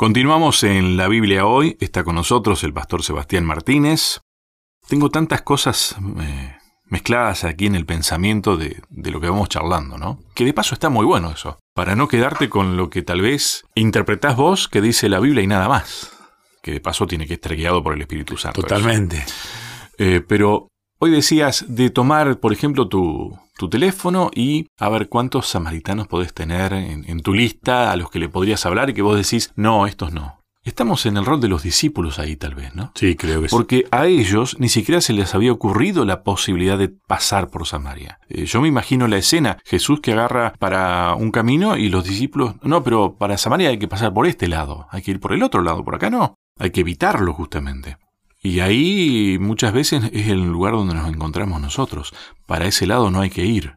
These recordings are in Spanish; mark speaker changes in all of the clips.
Speaker 1: Continuamos en la Biblia hoy. Está con nosotros el pastor Sebastián Martínez. Tengo tantas cosas eh, mezcladas aquí en el pensamiento de, de, lo que vamos charlando, ¿no? Que de paso está muy bueno eso. Para no quedarte con lo que tal vez interpretás vos que dice la Biblia y nada más. Que de paso tiene que estar guiado por el Espíritu Santo.
Speaker 2: Totalmente.
Speaker 1: Eh, pero hoy decías de tomar, por ejemplo, tu, tu teléfono y a ver cuántos samaritanos podés tener en, tu lista a los que le podrías hablar y que vos decís, no, estos no. Estamos en el rol de los discípulos ahí tal vez, ¿no?
Speaker 2: Sí, creo que
Speaker 1: sí. Porque a ellos ni siquiera se les había ocurrido la posibilidad de pasar por Samaria. Eh, yo me imagino la escena, Jesús que agarra para un camino y los discípulos, no, pero para Samaria hay que pasar por este lado, hay que ir por el otro lado, por acá no, hay que evitarlo justamente. Y ahí muchas veces es el lugar donde nos encontramos nosotros. Para ese lado no hay que ir.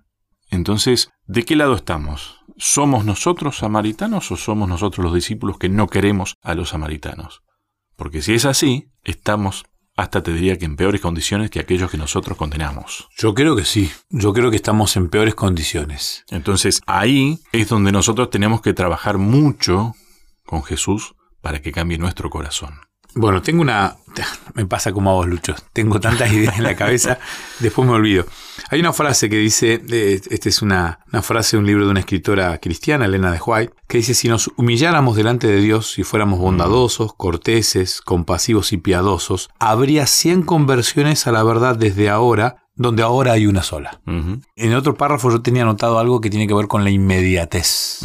Speaker 1: Entonces, ¿de qué lado estamos? ¿Somos nosotros samaritanos o somos nosotros los discípulos que no queremos a los samaritanos? Porque si es así, estamos hasta te diría que en peores condiciones que aquellos que nosotros condenamos.
Speaker 2: Yo creo que sí, yo creo que estamos en peores condiciones.
Speaker 1: Entonces ahí es donde nosotros tenemos que trabajar mucho con Jesús para que cambie nuestro corazón.
Speaker 2: Bueno, tengo una. Me pasa como a vos, Lucho. Tengo tantas ideas en la cabeza, después me olvido. Hay una frase que dice: esta es una, una, frase de un libro de una escritora cristiana, Elena de White, que dice: Si nos humilláramos delante de Dios, si fuéramos bondadosos, corteses, compasivos y piadosos, habría 100 conversiones a la verdad desde ahora donde ahora hay una sola. En otro párrafo yo tenía anotado algo que tiene que ver con la inmediatez.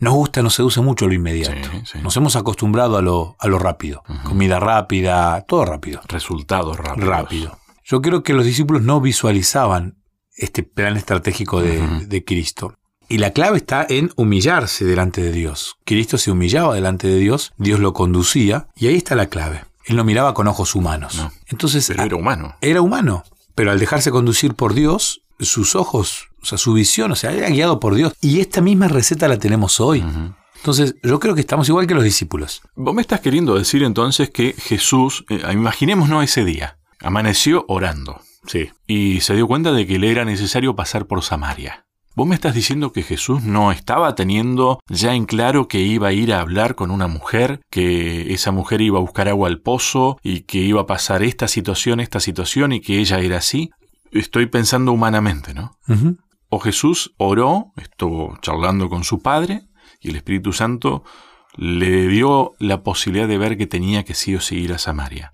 Speaker 2: Nos gusta, nos seduce mucho lo inmediato. Nos hemos acostumbrado a lo, a lo rápido. Comida rápida, todo rápido.
Speaker 1: Resultados rápidos.
Speaker 2: Rápido. Yo creo que los discípulos no visualizaban este plan estratégico de, de Cristo. Y la clave está en humillarse delante de Dios. Cristo se humillaba delante de Dios, Dios lo conducía, y ahí está la clave. Él no miraba con ojos humanos. Entonces,
Speaker 1: Pero era humano.
Speaker 2: Era humano. Pero al dejarse conducir por Dios, sus ojos, o sea, su visión, o sea, era guiado por Dios. Y esta misma receta la tenemos hoy. Entonces, yo creo que estamos igual que los discípulos.
Speaker 1: Vos me estás queriendo decir entonces que Jesús, eh, imaginémonos ese día, amaneció orando.
Speaker 2: Sí.
Speaker 1: Y se dio cuenta de que le era necesario pasar por Samaria. Vos me estás diciendo que Jesús no estaba teniendo ya en claro que iba a ir a hablar con una mujer, que esa mujer iba a buscar agua al pozo y que iba a pasar esta situación, esta situación y que ella era así. Estoy pensando humanamente, ¿no? O Jesús oró, estuvo charlando con su Padre y el Espíritu Santo le dio la posibilidad de ver que tenía que sí o sí ir a Samaria.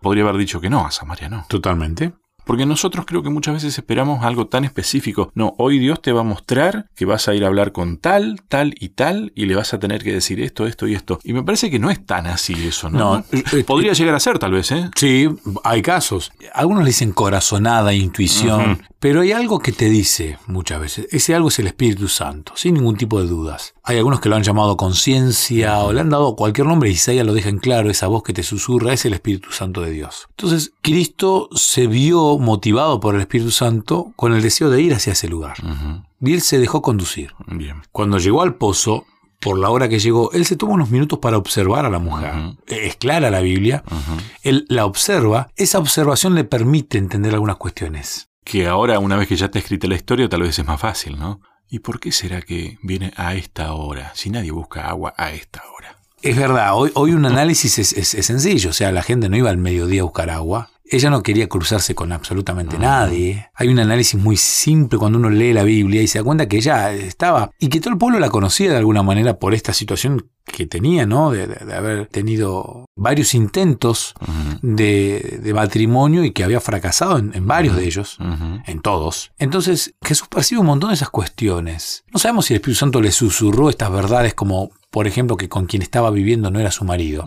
Speaker 1: Podría haber dicho que no, a Samaria no.
Speaker 2: Totalmente.
Speaker 1: Porque nosotros creo que muchas veces esperamos algo tan específico. No, hoy Dios te va a mostrar que vas a ir a hablar con tal, tal y tal, y le vas a tener que decir esto, esto y esto. Y me parece que no es tan así eso, ¿no?
Speaker 2: No,
Speaker 1: Podría llegar a ser tal vez, ¿eh?
Speaker 2: Sí, hay casos. Algunos le dicen corazonada, intuición, pero hay algo que te dice muchas veces. Ese algo es el Espíritu Santo, sin ningún tipo de dudas. Hay algunos que lo han llamado conciencia o le han dado cualquier nombre y Isaías lo deja en claro, esa voz que te susurra es el Espíritu Santo de Dios. Entonces, Cristo se vio motivado por el Espíritu Santo con el deseo de ir hacia ese lugar. Y él se dejó conducir.
Speaker 1: Bien.
Speaker 2: Cuando llegó al pozo, por la hora que llegó, él se toma unos minutos para observar a la mujer. Es clara la Biblia. Él la observa. Esa observación le permite entender algunas cuestiones.
Speaker 1: Que ahora, una vez que ya está escrita la historia, tal vez es más fácil, ¿no? ¿Y por qué será que viene a esta hora, si nadie busca agua a esta hora?
Speaker 2: Es verdad, hoy, hoy un análisis es, es- es sencillo, o sea, la gente no iba al mediodía a buscar agua. Ella no quería cruzarse con absolutamente nadie. Hay un análisis muy simple cuando uno lee la Biblia y se da cuenta que ella estaba y que todo el pueblo la conocía de alguna manera por esta situación que tenía, ¿no? De, de- de haber tenido varios intentos de, de matrimonio y que había fracasado en, en varios de ellos en todos. Entonces, Jesús percibe un montón de esas cuestiones. No sabemos si el Espíritu Santo le susurró estas verdades como, por ejemplo, que con quien estaba viviendo no era su marido.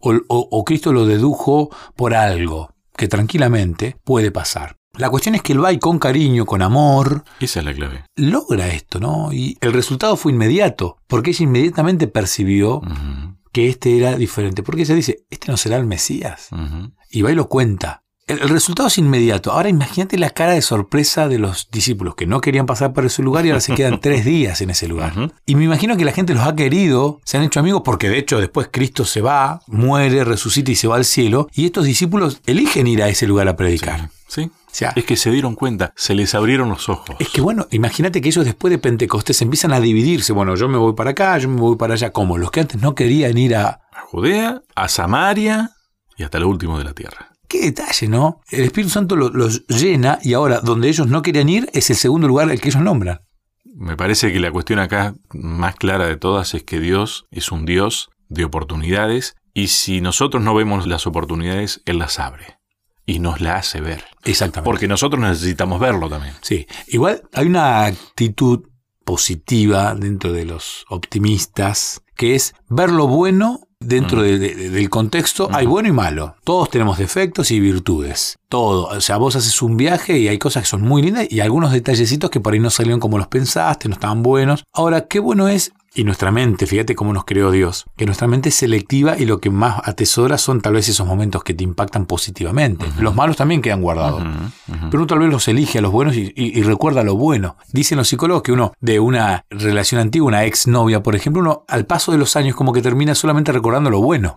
Speaker 2: o, o- o Cristo lo dedujo por algo que tranquilamente puede pasar. La cuestión es que él va y con cariño, con amor,
Speaker 1: Esa es la clave.
Speaker 2: logra esto, ¿no? Y el resultado fue inmediato, porque ella inmediatamente percibió que este era diferente. Porque ella dice, este no será el Mesías. Y va y lo cuenta. El, el resultado es inmediato. Ahora imagínate la cara de sorpresa de los discípulos que no querían pasar por ese lugar y ahora se quedan tres días en ese lugar. Y me imagino que la gente los ha querido, se han hecho amigos porque de hecho después Cristo se va, muere, resucita y se va al cielo. Y estos discípulos eligen ir a ese lugar a predicar.
Speaker 1: Sí.
Speaker 2: O sea,
Speaker 1: Es que se dieron cuenta, se les abrieron los ojos.
Speaker 2: es que bueno, imagínate que ellos después de Pentecostés empiezan a dividirse. Bueno, yo me voy para acá, yo me voy para allá. Como los que antes no querían ir a...
Speaker 1: A Judea, a Samaria y hasta lo último de la tierra.
Speaker 2: Qué detalle, ¿no? El Espíritu Santo lo- los llena y ahora donde ellos no querían ir es el segundo lugar al que ellos nombran.
Speaker 1: Me parece que la cuestión acá más clara de todas es que Dios es un Dios de oportunidades y si nosotros no vemos las oportunidades, Él las abre y nos la hace ver.
Speaker 2: Exactamente.
Speaker 1: Porque nosotros necesitamos verlo también.
Speaker 2: Sí, igual hay una actitud positiva dentro de los optimistas, que es ver lo bueno dentro de- de- del contexto. Hay bueno y malo. Todos tenemos defectos y virtudes. Todo. O sea, vos haces un viaje y hay cosas que son muy lindas y algunos detallecitos que por ahí no salieron como los pensaste, no estaban buenos. Ahora, qué bueno es y nuestra mente, fíjate cómo nos creó Dios, que nuestra mente es selectiva y lo que más atesora son tal vez esos momentos que te impactan positivamente. Los malos también quedan guardados. Pero uno tal vez los elige a los buenos y, y- y recuerda lo bueno. Dicen los psicólogos que uno de una relación antigua, una exnovia, por ejemplo, uno al paso de los años como que termina solamente recordando lo bueno.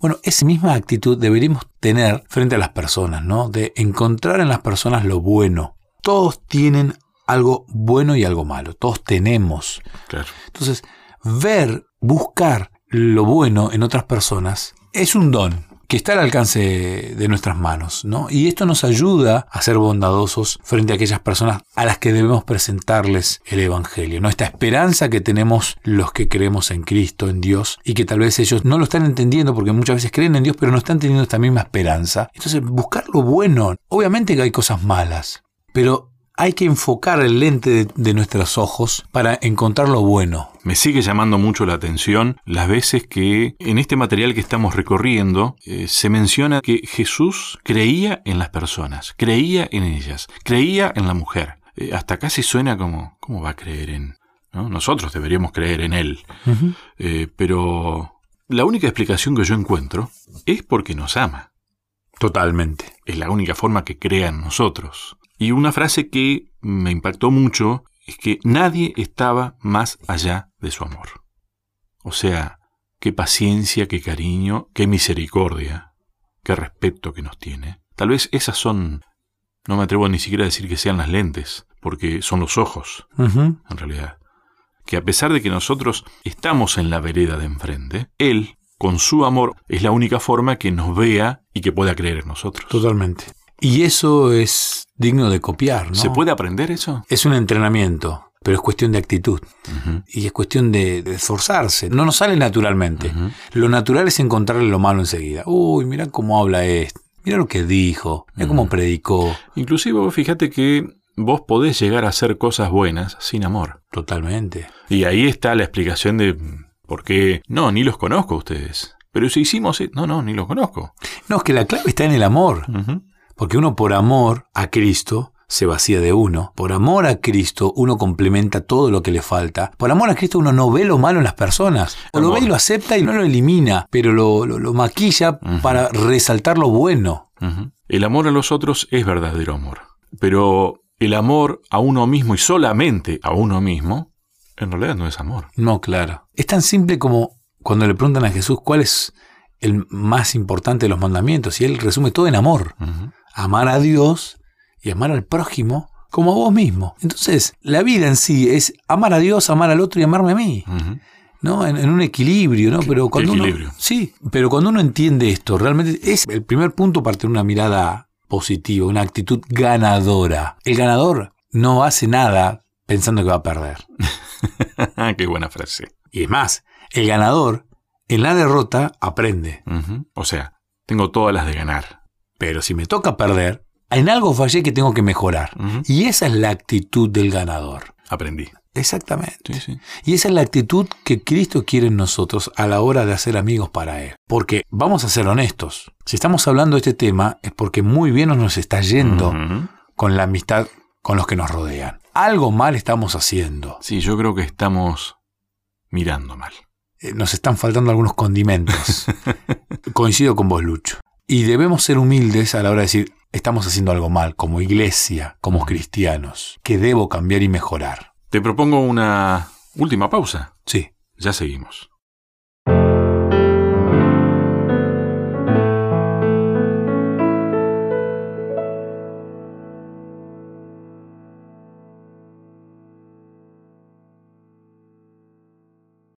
Speaker 2: Bueno, esa misma actitud deberíamos tener frente a las personas, ¿no? De encontrar en las personas lo bueno. Todos tienen algo bueno y algo malo. Todos tenemos.
Speaker 1: Claro.
Speaker 2: Entonces, ver, buscar lo bueno en otras personas es un don que está al alcance de nuestras manos, ¿no? Y esto nos ayuda a ser bondadosos frente a aquellas personas a las que debemos presentarles el Evangelio, ¿no? Esta esperanza que tenemos los que creemos en Cristo, en Dios, y que tal vez ellos no lo están entendiendo porque muchas veces creen en Dios, pero no están teniendo esta misma esperanza. Entonces, buscar lo bueno. Obviamente que hay cosas malas, pero hay que enfocar el lente de, de nuestros ojos para encontrar lo bueno.
Speaker 1: Me sigue llamando mucho la atención las veces que en este material que estamos recorriendo eh, se menciona que Jesús creía en las personas, creía en ellas, creía en la mujer. Eh, hasta casi suena como, ¿cómo va a creer en...? ¿no? Nosotros deberíamos creer en Él. Eh, pero la única explicación que yo encuentro es porque nos ama.
Speaker 2: Totalmente.
Speaker 1: Es la única forma que crea en nosotros. Y una frase que me impactó mucho es que nadie estaba más allá de su amor. O sea, qué paciencia, qué cariño, qué misericordia, qué respeto que nos tiene. Tal vez esas son, no me atrevo ni siquiera a decir que sean las lentes, porque son los ojos, en realidad. Que a pesar de que nosotros estamos en la vereda de enfrente, Él, con su amor, es la única forma que nos vea y que pueda creer en nosotros.
Speaker 2: Totalmente. Y eso es digno de copiar, ¿no?
Speaker 1: ¿Se puede aprender eso?
Speaker 2: Es un entrenamiento, pero es cuestión de actitud. Y es cuestión de, de esforzarse. No nos sale naturalmente. Lo natural es encontrarle lo malo enseguida. Uy, mira cómo habla este. Mira lo que dijo. Mira cómo predicó.
Speaker 1: Inclusive fíjate que vos podés llegar a hacer cosas buenas sin amor.
Speaker 2: Totalmente.
Speaker 1: Y ahí está la explicación de por qué, no, ni los conozco a ustedes. Pero si hicimos, e- no, no, ni los conozco.
Speaker 2: No, es que la clave está en el amor. Porque uno por amor a Cristo se vacía de uno. Por amor a Cristo uno complementa todo lo que le falta. Por amor a Cristo uno no ve lo malo en las personas. O lo ve y lo acepta y no lo elimina, pero lo, lo- lo maquilla para resaltar lo bueno.
Speaker 1: El amor a los otros es verdadero amor. Pero el amor a uno mismo y solamente a uno mismo, en realidad no es amor.
Speaker 2: No, claro. Es tan simple como cuando le preguntan a Jesús cuál es el más importante de los mandamientos y él resume todo en amor. Amar a Dios y amar al prójimo como a vos mismo. Entonces, la vida en sí es amar a Dios, amar al otro y amarme a mí. ¿no? En, en un equilibrio, ¿no? Pero cuando uno, sí, pero cuando uno entiende esto, realmente es el primer punto para tener una mirada positiva, una actitud ganadora. El ganador no hace nada pensando que va a perder.
Speaker 1: Qué buena frase.
Speaker 2: Y es más, el ganador en la derrota aprende.
Speaker 1: O sea, tengo todas las de ganar.
Speaker 2: Pero si me toca perder, en algo fallé que tengo que mejorar. Y esa es la actitud del ganador.
Speaker 1: Aprendí.
Speaker 2: Exactamente.
Speaker 1: Sí, sí.
Speaker 2: Y esa es la actitud que Cristo quiere en nosotros a la hora de hacer amigos para Él. Porque vamos a ser honestos, si estamos hablando de este tema es porque muy bien nos está yendo con la amistad con los que nos rodean. Algo mal estamos haciendo.
Speaker 1: Sí, yo creo que estamos mirando mal.
Speaker 2: Eh, Nos están faltando algunos condimentos. Coincido con vos, Lucho. Y debemos ser humildes a la hora de decir, estamos haciendo algo mal como iglesia, como cristianos, que debo cambiar y mejorar.
Speaker 1: Te propongo una última pausa.
Speaker 2: Sí.
Speaker 1: Ya seguimos.